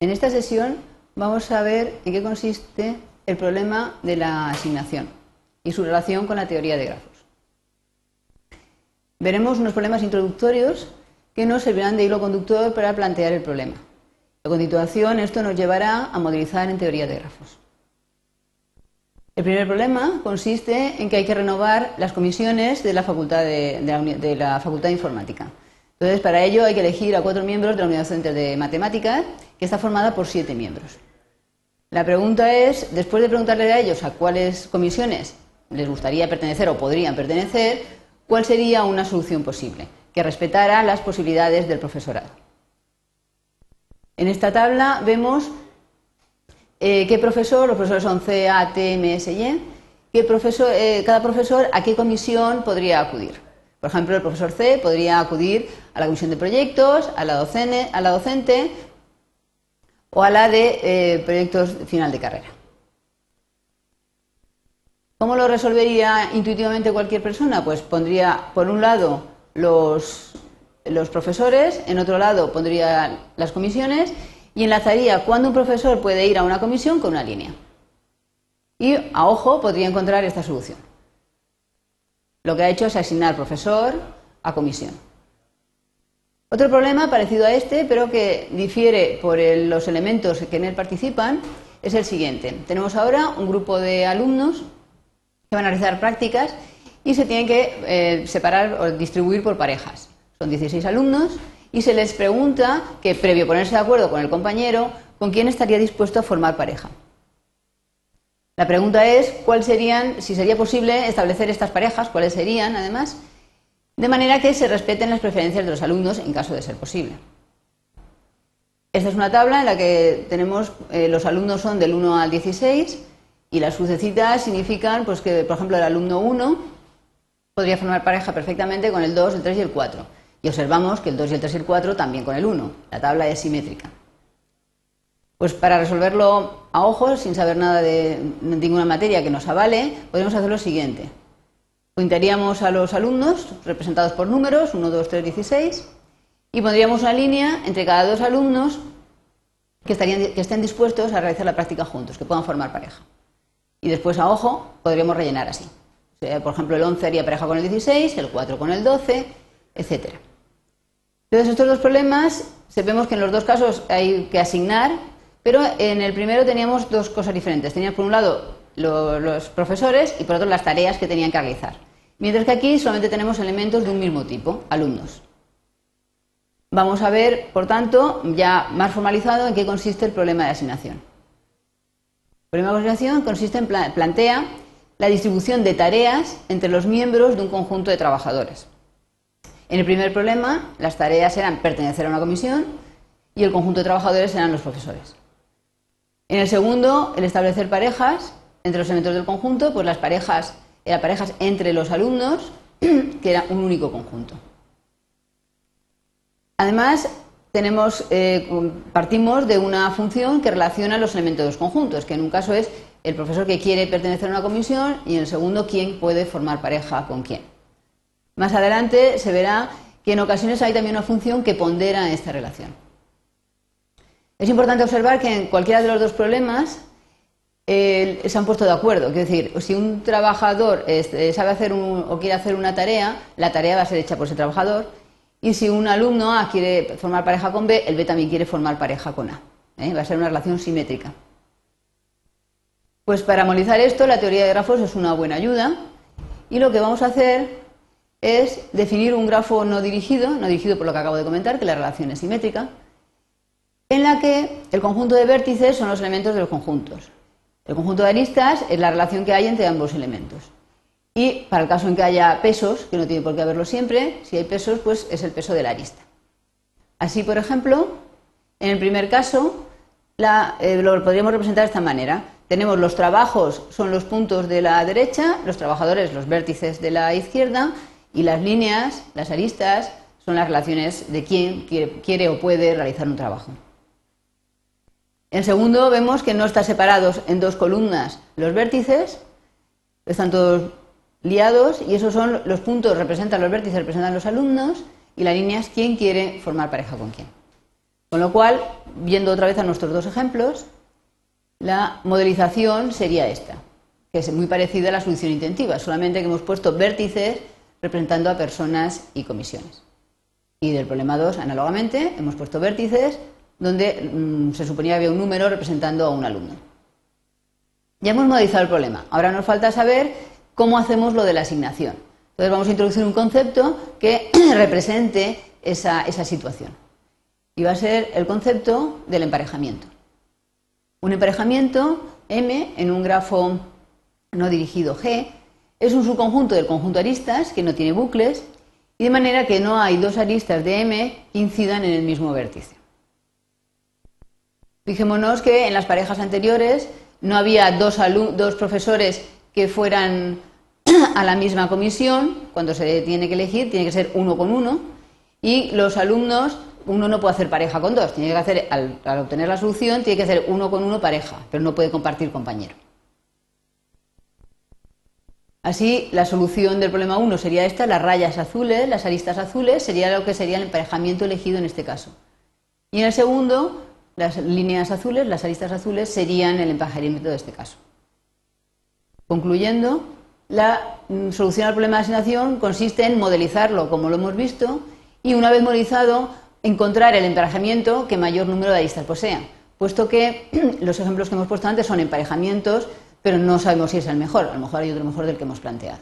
En esta sesión vamos a ver en qué consiste el problema de la asignación y su relación con la teoría de grafos. Veremos unos problemas introductorios que nos servirán de hilo conductor para plantear el problema. A continuación, esto nos llevará a modelizar en teoría de grafos. El primer problema consiste en que hay que renovar las comisiones de la Facultad de, la, Facultad de Informática. Entonces, para ello hay que elegir a cuatro miembros de la Unidad Docente de Matemáticas, que está formada por siete miembros. La pregunta es, después de preguntarle a ellos a cuáles comisiones les gustaría pertenecer o podrían pertenecer, ¿cuál sería una solución posible que respetara las posibilidades del profesorado? En esta tabla vemos eh, qué profesor, los profesores son C, A, T, M, S y E, qué eh, cada profesor a qué comisión podría acudir. Por ejemplo, el profesor C podría acudir a la comisión de proyectos, a la, docente, a la docente o a la de eh, proyectos final de carrera. ¿Cómo lo resolvería intuitivamente cualquier persona? Pues pondría, por un lado, los, los profesores, en otro lado pondría las comisiones y enlazaría cuando un profesor puede ir a una comisión con una línea. Y a ojo podría encontrar esta solución. Lo que ha hecho es asignar profesor a comisión. Otro problema parecido a este, pero que difiere por los elementos que en él participan, es el siguiente. Tenemos ahora un grupo de alumnos que van a realizar prácticas y se tienen que eh, separar o distribuir por parejas. Son 16 alumnos y se les pregunta que, previo ponerse de acuerdo con el compañero, con quién estaría dispuesto a formar pareja. La pregunta es cuál serían, si sería posible establecer estas parejas, cuáles serían, además, de manera que se respeten las preferencias de los alumnos en caso de ser posible. Esta es una tabla en la que tenemos eh, los alumnos son del 1 al 16 y las crucecitas significan pues que, por ejemplo, el alumno 1 podría formar pareja perfectamente con el 2, el 3 y el 4. Y observamos que el 2 y el 3 y el 4 también con el 1. La tabla es simétrica. Pues para resolverlo a ojos, sin saber nada de ninguna materia que nos avale, podemos hacer lo siguiente. Pintaríamos a los alumnos, representados por números, 1, 2, 3, 16, y pondríamos una línea entre cada dos alumnos que, estén dispuestos a realizar la práctica juntos, que puedan formar pareja. Y después a ojo podríamos rellenar así. por ejemplo, el 11 haría pareja con el 16, el 4 con el 12, etc. Entonces, estos dos problemas, sabemos que en los dos casos hay que asignar pero en el primero teníamos dos cosas diferentes. Teníamos por un lado los profesores y por otro las tareas que tenían que realizar. Mientras que aquí solamente tenemos elementos de un mismo tipo, alumnos. Vamos a ver, por tanto, ya más formalizado en qué consiste el problema de asignación. El problema de asignación consiste en plantea la distribución de tareas entre los miembros de un conjunto de trabajadores. En el primer problema, las tareas eran pertenecer a una comisión y el conjunto de trabajadores eran los profesores. En el segundo, el establecer parejas entre los elementos del conjunto, pues las parejas eran parejas entre los alumnos, que era un único conjunto. Además, eh, partimos de una función que relaciona los elementos de los conjuntos, que en un caso es el profesor que quiere pertenecer a una comisión y en el segundo quién puede formar pareja con quién. Más adelante se verá que en ocasiones hay también una función que pondera esta relación. Es importante observar que en cualquiera de los dos problemas se han puesto de acuerdo. Es decir, si un trabajador este, sabe hacer o quiere hacer una tarea, la tarea va a ser hecha por ese trabajador. Y si un alumno A quiere formar pareja con B, el B también quiere formar pareja con A. ¿eh? Va a ser una relación simétrica. Pues para analizar esto, la teoría de grafos es una buena ayuda. Y lo que vamos a hacer es definir un grafo no dirigido, no dirigido por lo que acabo de comentar, que la relación es simétrica en la que el conjunto de vértices son los elementos de los conjuntos. El conjunto de aristas es la relación que hay entre ambos elementos. Y para el caso en que haya pesos, que no tiene por qué haberlo siempre, si hay pesos, pues es el peso de la arista. Así, por ejemplo, en el primer caso, eh, lo podríamos representar de esta manera. Tenemos los trabajos, son los puntos de la derecha, los trabajadores, los vértices de la izquierda, y las líneas, las aristas, son las relaciones de quién quiere o puede realizar un trabajo. En segundo, vemos que no están separados en dos columnas los vértices, están todos liados y esos son los puntos, representan los vértices, representan los alumnos y la línea es quién quiere formar pareja con quién. Con lo cual, viendo otra vez a nuestros dos ejemplos, la modelización sería esta, que es muy parecida a la solución intentiva, solamente que hemos puesto vértices representando a personas y comisiones. Y del problema 2, análogamente, hemos puesto vértices donde mm, se suponía que había un número representando a un alumno. Ya hemos modelizado el problema. Ahora nos falta saber cómo hacemos lo de la asignación. Entonces vamos a introducir un concepto que represente esa, esa situación. Y va a ser el concepto del emparejamiento. Un emparejamiento M en un grafo no dirigido G es un subconjunto del conjunto aristas que no tiene bucles y de manera que no hay dos aristas de M que incidan en el mismo vértice. Fijémonos que en las parejas anteriores no había dos, profesores que fueran a la misma comisión, cuando se tiene que elegir tiene que ser uno con uno, y los alumnos, uno no puede hacer pareja con dos, tiene que hacer, al, al obtener la solución, tiene que hacer uno con uno pareja, pero no puede compartir compañero. Así, la solución del problema 1 sería esta, las rayas azules, las aristas azules, sería lo que sería el emparejamiento elegido en este caso. Y en el segundo, las líneas azules, las aristas azules, serían el emparejamiento de este caso. Concluyendo, la mm, solución al problema de asignación consiste en modelizarlo como lo hemos visto y una vez modelizado, encontrar el emparejamiento que mayor número de aristas posea, puesto que los ejemplos que hemos puesto antes son emparejamientos pero no sabemos si es el mejor, a lo mejor hay otro mejor del que hemos planteado.